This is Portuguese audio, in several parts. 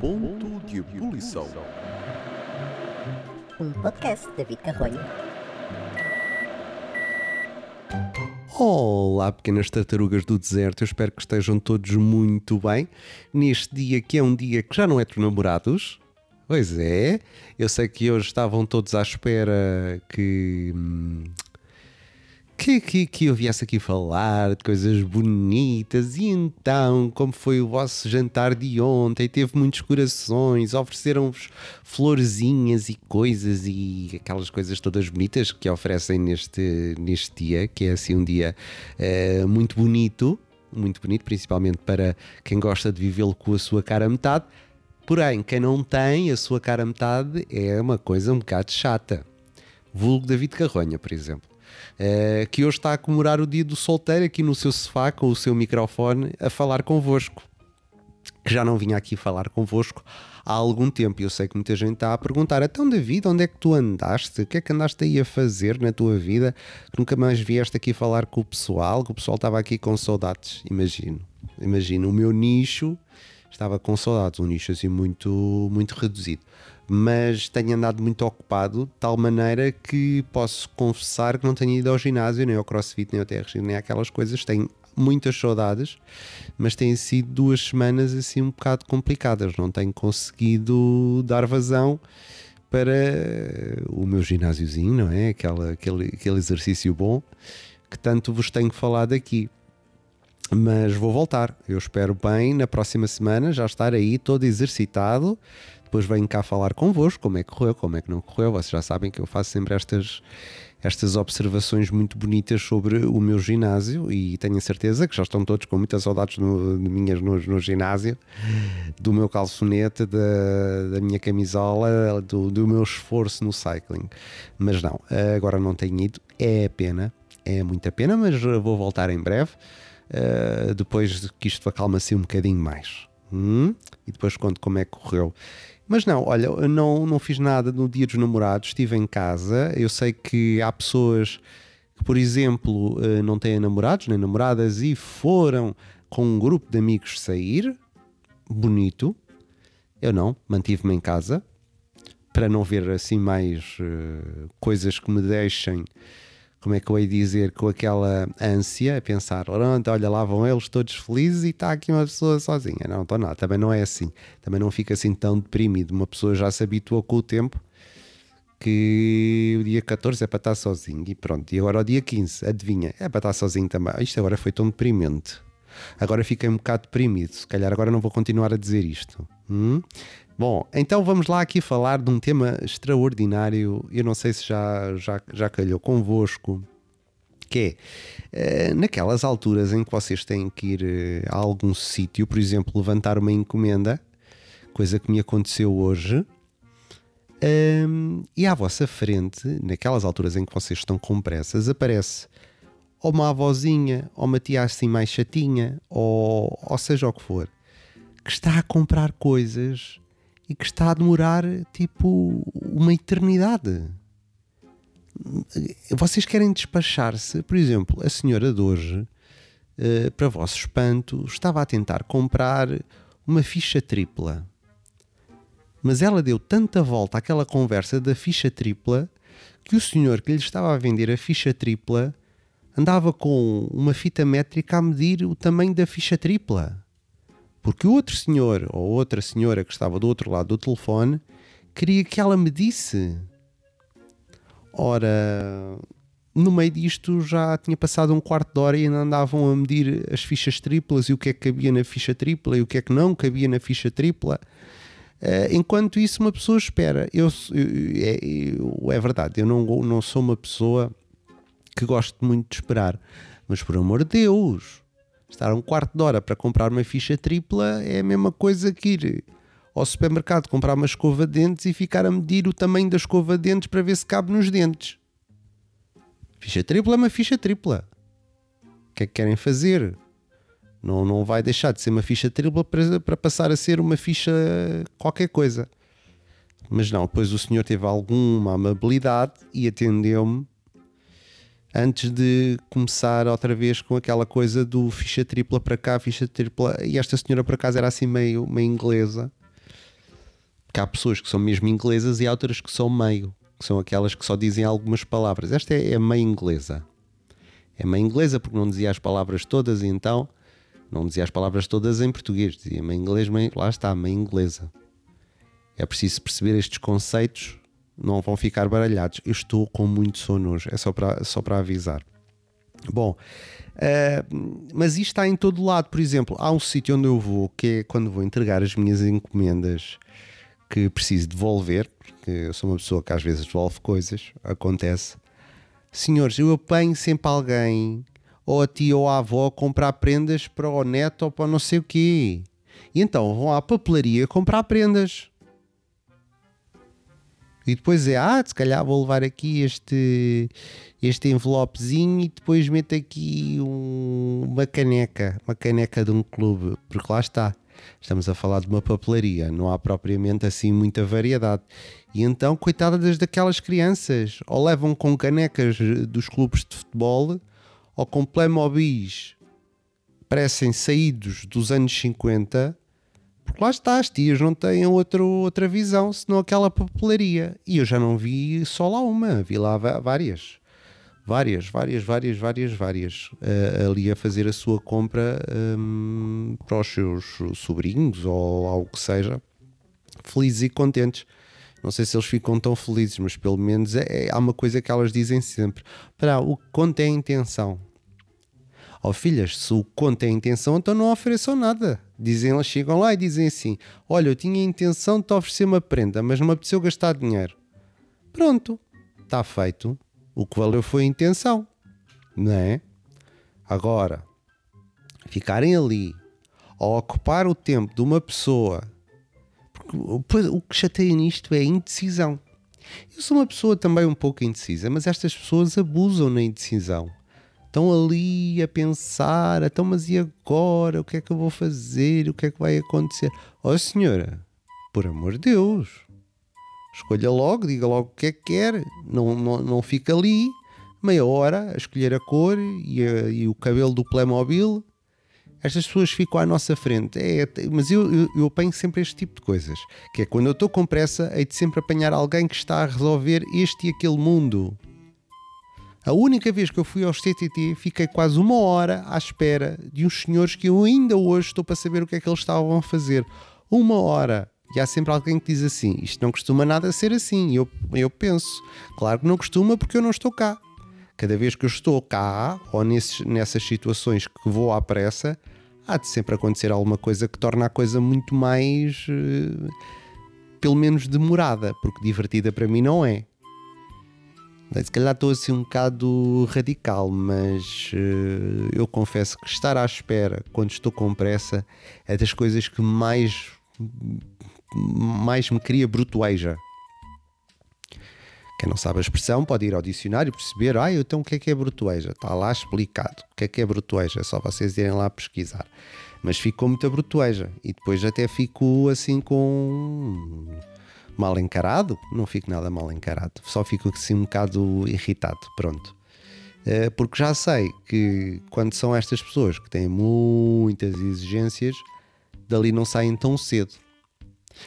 Ponto de ebulição. Um podcast de David Carrolho. Olá, pequenas tartarugas do deserto, eu espero que estejam todos muito bem. Neste dia que é um dia que já não é de namorados. Pois é, eu sei que hoje estavam todos à espera que. hum, Que, que, que eu viesse aqui falar de coisas bonitas e então, como foi o vosso jantar de ontem, teve muitos corações, ofereceram-vos florzinhas e coisas e aquelas coisas todas bonitas que oferecem neste, neste dia, que é assim um dia eh, muito bonito, muito bonito, principalmente para quem gosta de vivê-lo com a sua cara a metade. Porém, quem não tem a sua cara a metade é uma coisa um bocado chata. Vulgo David Carronha, por exemplo. Eh, que hoje está a comemorar o dia do solteiro aqui no seu sofá com o seu microfone a falar convosco. Que já não vinha aqui falar convosco há algum tempo. Eu sei que muita gente está a perguntar: então, David, onde é que tu andaste? O que é que andaste aí a fazer na tua vida? Que nunca mais vieste aqui falar com o pessoal? Que o pessoal estava aqui com saudades. Imagino, imagino. O meu nicho estava com saudades, um nicho assim muito, muito reduzido. Mas tenho andado muito ocupado, de tal maneira que posso confessar que não tenho ido ao ginásio, nem ao crossfit, nem ao TRX, nem aquelas coisas. Tenho muitas saudades, mas têm sido duas semanas assim um bocado complicadas. Não tenho conseguido dar vazão para o meu ginásiozinho, não é? Aquela, aquele, aquele exercício bom que tanto vos tenho falado aqui mas vou voltar. Eu espero bem na próxima semana já estar aí todo exercitado. Depois venho cá falar convosco como é que correu, como é que não correu. Vocês já sabem que eu faço sempre estas, estas observações muito bonitas sobre o meu ginásio e tenho a certeza que já estão todos com muitas saudades no, de minhas no, no ginásio, do meu calçonete, da, da minha camisola, do, do meu esforço no cycling. Mas não, agora não tenho ido. É pena, é muita pena, mas vou voltar em breve. Uh, depois que isto acalma-se um bocadinho mais. Hum? E depois conto como é que correu. Mas não, olha, eu não, não fiz nada no dia dos namorados, estive em casa. Eu sei que há pessoas que, por exemplo, uh, não têm namorados nem namoradas e foram com um grupo de amigos sair. Bonito. Eu não, mantive-me em casa para não ver assim mais uh, coisas que me deixem como é que eu ia dizer, com aquela ânsia, a pensar, pronto, olha lá vão eles todos felizes e está aqui uma pessoa sozinha. Não, estou nada, também não é assim. Também não fica assim tão deprimido. Uma pessoa já se habituou com o tempo que o dia 14 é para estar sozinho e pronto. E agora o dia 15, adivinha, é para estar sozinho também. Isto agora foi tão deprimente. Agora fiquei um bocado deprimido. Se calhar agora não vou continuar a dizer isto. Hum? Bom, então vamos lá aqui falar de um tema extraordinário. Eu não sei se já, já, já calhou convosco. Que é, naquelas alturas em que vocês têm que ir a algum sítio, por exemplo, levantar uma encomenda, coisa que me aconteceu hoje, um, e à vossa frente, naquelas alturas em que vocês estão com pressas, aparece ou uma avózinha, ou uma tia assim mais chatinha, ou, ou seja o que for, que está a comprar coisas e que está a demorar tipo uma eternidade. Vocês querem despachar-se, por exemplo, a senhora de hoje, uh, para vosso espanto, estava a tentar comprar uma ficha tripla. Mas ela deu tanta volta àquela conversa da ficha tripla que o senhor que lhe estava a vender a ficha tripla andava com uma fita métrica a medir o tamanho da ficha tripla. Porque o outro senhor ou outra senhora que estava do outro lado do telefone queria que ela medisse. Ora, no meio disto já tinha passado um quarto de hora e ainda andavam a medir as fichas triplas e o que é que cabia na ficha tripla e o que é que não cabia na ficha tripla. Uh, enquanto isso, uma pessoa espera. Eu, eu, é, é verdade, eu não, não sou uma pessoa que gosto muito de esperar, mas por amor de Deus, estar um quarto de hora para comprar uma ficha tripla é a mesma coisa que ir ao supermercado comprar uma escova de dentes e ficar a medir o tamanho da escova de dentes para ver se cabe nos dentes. Ficha tripla é uma ficha tripla. O que é que querem fazer? Não, não vai deixar de ser uma ficha tripla para, para passar a ser uma ficha qualquer coisa. Mas não, depois o senhor teve alguma amabilidade e atendeu-me antes de começar outra vez com aquela coisa do ficha tripla para cá, ficha tripla. E esta senhora por acaso era assim meio, meio inglesa. Porque há pessoas que são mesmo inglesas e há outras que são meio, que são aquelas que só dizem algumas palavras. Esta é, é meio inglesa. É meio inglesa porque não dizia as palavras todas e então não dizia as palavras todas em português, dizia meio inglês, meio, lá está, meio inglesa. É preciso perceber estes conceitos não vão ficar baralhados. Eu estou com muito sono hoje, é só para, só para avisar. Bom, uh, mas isto está em todo lado. Por exemplo, há um sítio onde eu vou que é quando vou entregar as minhas encomendas que preciso devolver, porque eu sou uma pessoa que às vezes devolve coisas, acontece. Senhores, eu apanho sempre alguém, ou a tia ou a avó, a comprar prendas para o neto ou para não sei o quê. E então vão à papelaria comprar prendas. E depois é, ah, se calhar vou levar aqui este, este envelopezinho e depois meto aqui um, uma caneca, uma caneca de um clube, porque lá está. Estamos a falar de uma papelaria, não há propriamente assim muita variedade. E então, coitadas daquelas crianças, ou levam com canecas dos clubes de futebol, ou com Playmobis parecem saídos dos anos 50 porque lá está, as tias não têm outro, outra visão senão aquela papelaria. E eu já não vi só lá uma, vi lá várias. Várias, várias, várias, várias, várias. Uh, ali a fazer a sua compra um, para os seus sobrinhos ou algo que seja. Felizes e contentes. Não sei se eles ficam tão felizes, mas pelo menos é, é há uma coisa que elas dizem sempre: para o que conta é a intenção. Ó oh, filhas, se o conto é a intenção, então não ofereçam nada. Dizem, elas chegam lá e dizem assim: Olha, eu tinha a intenção de te oferecer uma prenda, mas não me apeteceu gastar dinheiro. Pronto, está feito. O que valeu foi a intenção, não é? Agora, ficarem ali a ocupar o tempo de uma pessoa, porque o que chateia nisto é a indecisão. Eu sou uma pessoa também um pouco indecisa, mas estas pessoas abusam na indecisão estão ali a pensar, então, mas e agora? O que é que eu vou fazer? O que é que vai acontecer? Ó oh, senhora, por amor de Deus, escolha logo, diga logo o que é que quer, não, não, não fica ali meia hora a escolher a cor e, a, e o cabelo do Playmobil. Estas pessoas ficam à nossa frente. É, mas eu, eu, eu apanho sempre este tipo de coisas. Que é quando eu estou com pressa, hei de sempre apanhar alguém que está a resolver este e aquele mundo. A única vez que eu fui aos CTT, fiquei quase uma hora à espera de uns senhores que eu ainda hoje estou para saber o que é que eles estavam a fazer. Uma hora. E há sempre alguém que diz assim: isto não costuma nada ser assim. Eu, eu penso, claro que não costuma porque eu não estou cá. Cada vez que eu estou cá, ou nesses, nessas situações que vou à pressa, há de sempre acontecer alguma coisa que torna a coisa muito mais. Uh, pelo menos demorada, porque divertida para mim não é. Se calhar estou assim um bocado radical, mas uh, eu confesso que estar à espera quando estou com pressa é das coisas que mais, mais me cria brutueja. Quem não sabe a expressão pode ir ao dicionário e perceber, ah, então o que é que é brutueja? Está lá explicado. O que é que é brutueja? É só vocês irem lá pesquisar. Mas ficou muita brutueja e depois até fico assim com mal encarado, não fico nada mal encarado, só fico assim um bocado irritado, pronto. Eh, porque já sei que quando são estas pessoas que têm muitas exigências, dali não saem tão cedo.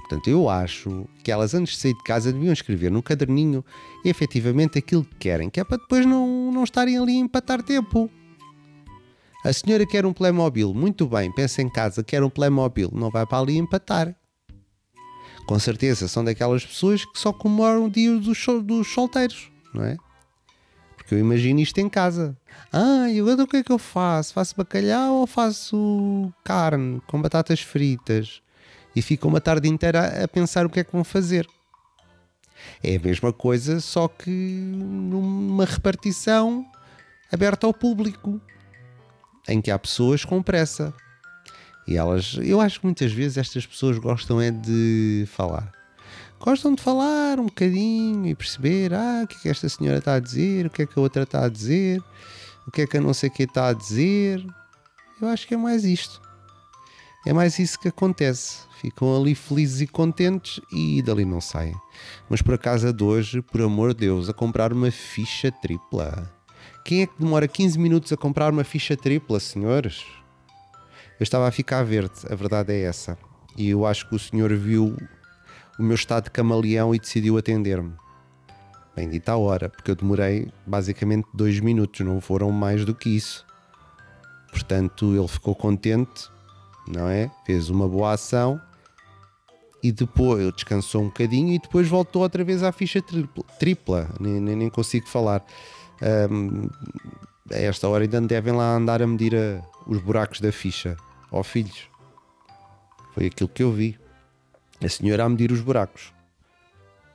Portanto, eu acho que elas antes de sair de casa deviam escrever no caderninho efetivamente aquilo que querem, que é para depois não, não estarem ali a empatar tempo. A senhora quer um Playmobil, muito bem, pensa em casa, quer um Playmobil, não vai para ali empatar com certeza são daquelas pessoas que só comemoram o dia dos, dos solteiros, não é? Porque eu imagino isto em casa. Ah, e agora o que é que eu faço? Faço bacalhau ou faço carne com batatas fritas? E ficam uma tarde inteira a pensar o que é que vão fazer. É a mesma coisa, só que numa repartição aberta ao público, em que há pessoas com pressa. E elas, eu acho que muitas vezes estas pessoas gostam é de falar. Gostam de falar um bocadinho e perceber ah, o que é que esta senhora está a dizer, o que é que a outra está a dizer, o que é que a não sei que está a dizer. Eu acho que é mais isto. É mais isso que acontece. Ficam ali felizes e contentes e dali não saem. Mas por acaso de hoje, por amor de Deus, a comprar uma ficha tripla. Quem é que demora 15 minutos a comprar uma ficha tripla, senhores? Eu estava a ficar verde, a verdade é essa. E eu acho que o senhor viu o meu estado de camaleão e decidiu atender-me. Bendita a hora, porque eu demorei basicamente dois minutos, não foram mais do que isso. Portanto, ele ficou contente, não é? Fez uma boa ação e depois descansou um bocadinho e depois voltou outra vez à ficha tripla. tripla. Nem, nem, nem, consigo falar. Um, a esta hora ainda devem lá andar a medir a, os buracos da ficha. Ó oh, filhos, foi aquilo que eu vi. A senhora a medir os buracos.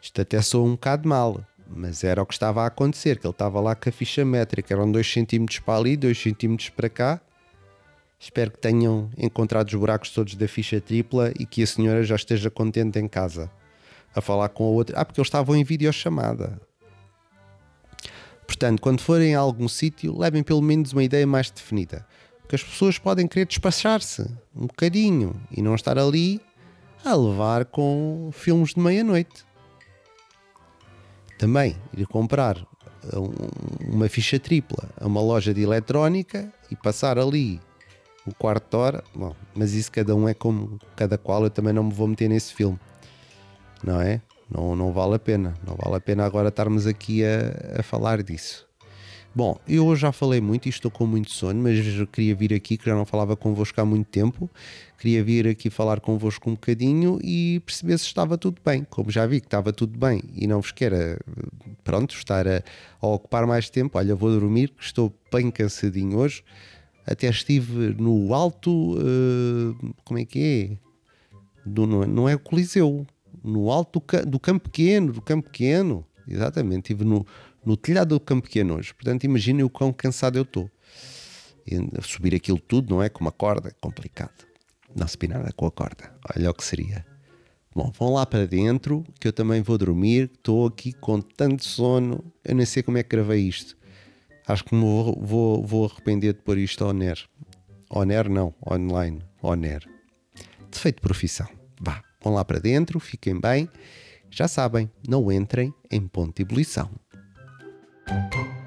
Isto até soa um bocado mal, mas era o que estava a acontecer, que ele estava lá com a ficha métrica, eram 2 cm para ali, 2 cm para cá. Espero que tenham encontrado os buracos todos da ficha tripla e que a senhora já esteja contente em casa a falar com a outra. Ah, porque eles estavam em videochamada. Portanto, quando forem a algum sítio, levem pelo menos uma ideia mais definida. Porque as pessoas podem querer despachar-se um bocadinho e não estar ali a levar com filmes de meia-noite. Também ir comprar uma ficha tripla a uma loja de eletrónica e passar ali o quarto de hora. Bom, mas isso cada um é como cada qual, eu também não me vou meter nesse filme, não é? Não, não vale a pena, não vale a pena agora estarmos aqui a, a falar disso. Bom, eu hoje já falei muito e estou com muito sono, mas queria vir aqui, que já não falava convosco há muito tempo, queria vir aqui falar convosco um bocadinho e perceber se estava tudo bem. Como já vi que estava tudo bem e não vos quero, pronto, estar a, a ocupar mais tempo, olha, vou dormir, estou bem cansadinho hoje. Até estive no alto, uh, como é que é? Do, não, não é o Coliseu, no alto do, do Campo Pequeno, do Campo Pequeno, exatamente, estive no no telhado do campo pequeno hoje. Portanto, imaginem o quão cansado eu estou. Subir aquilo tudo, não é? Com uma corda, é complicado. Não subir nada com a corda. Olha o que seria. Bom, vão lá para dentro, que eu também vou dormir. Estou aqui com tanto sono, eu nem sei como é que gravei isto. Acho que me vou, vou, vou arrepender de pôr isto ao NER. Ao NER não, online, ao NER. Defeito de profissão. Vá, vão lá para dentro, fiquem bem. Já sabem, não entrem em ponto de ebulição. Thank you.